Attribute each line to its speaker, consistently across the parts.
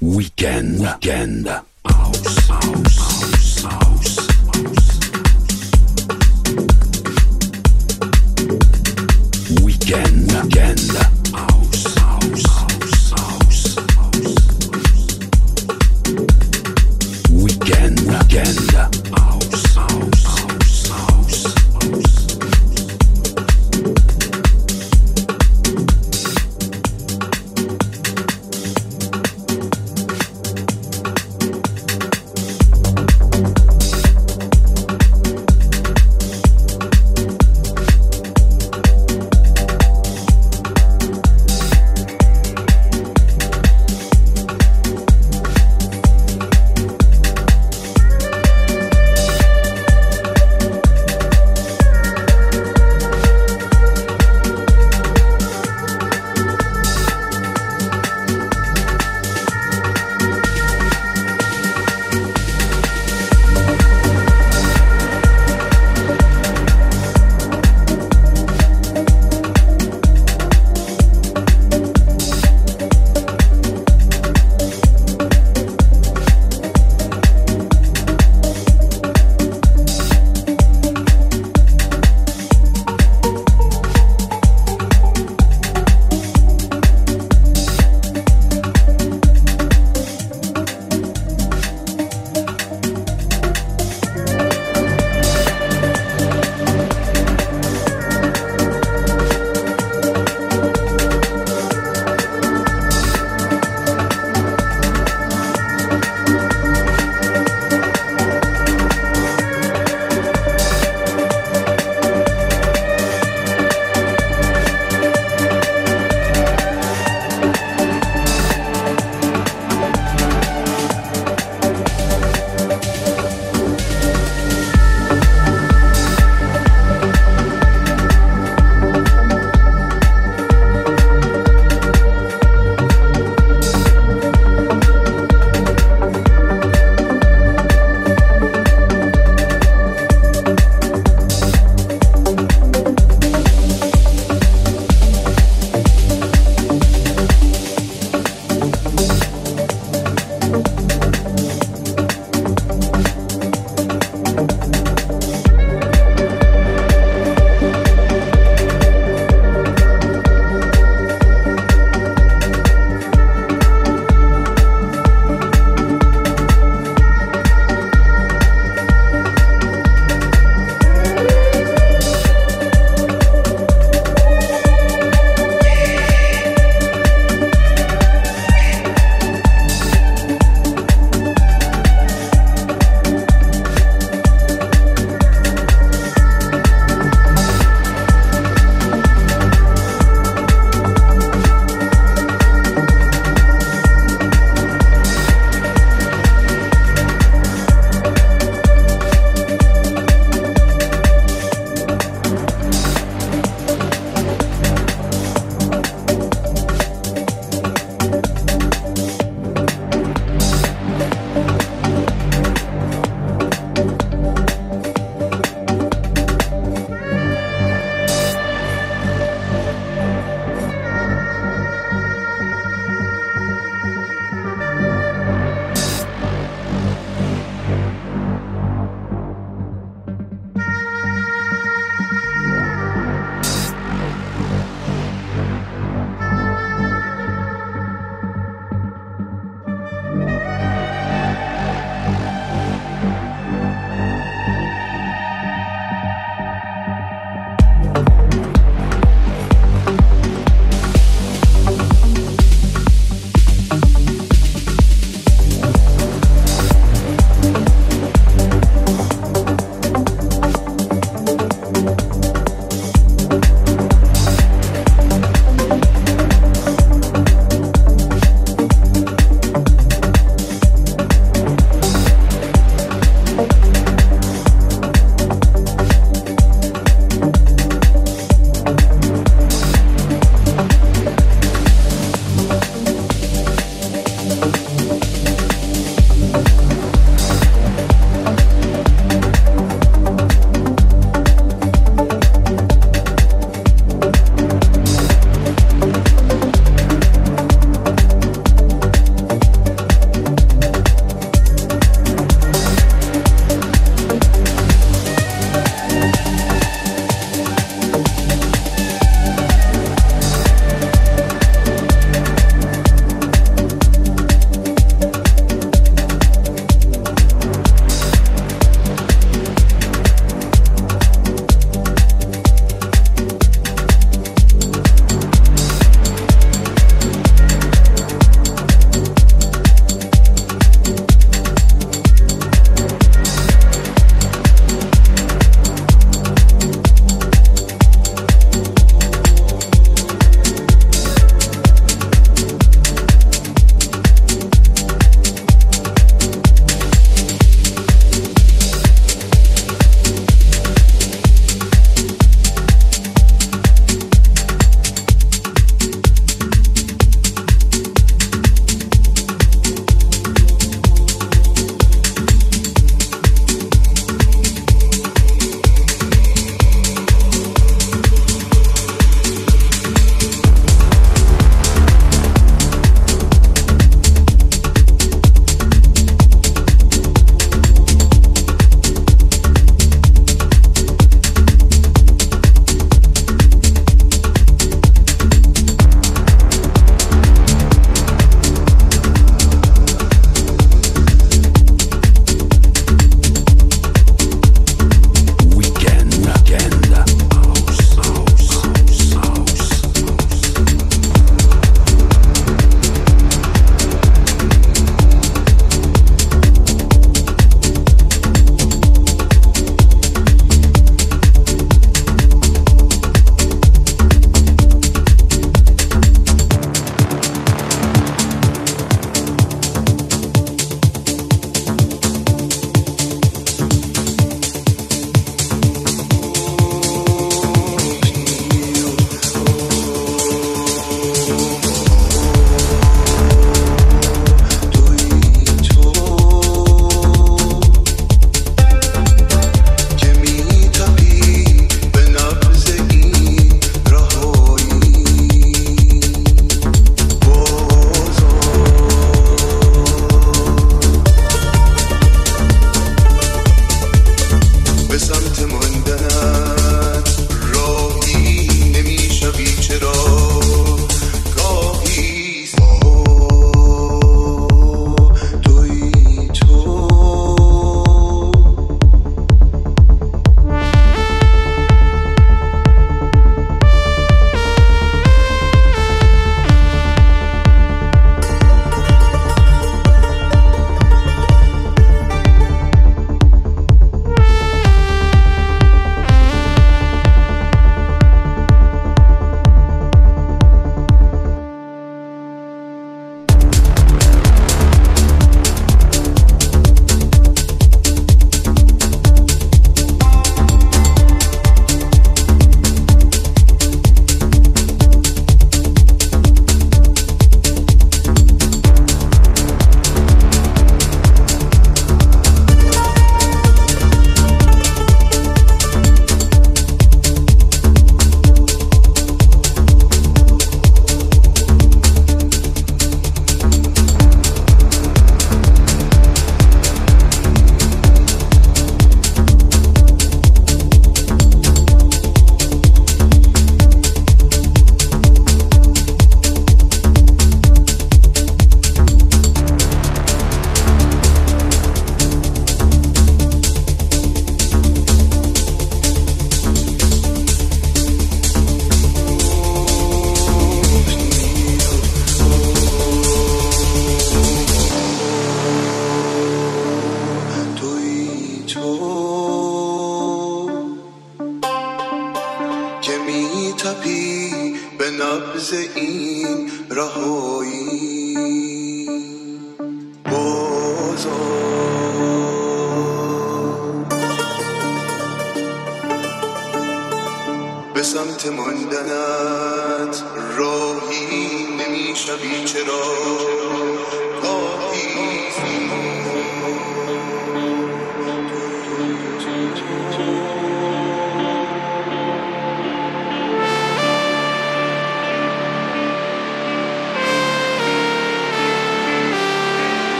Speaker 1: Weekend. Weekend. Weekend. Weekend.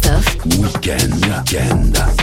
Speaker 2: Christophe.
Speaker 1: Weekend, weekend.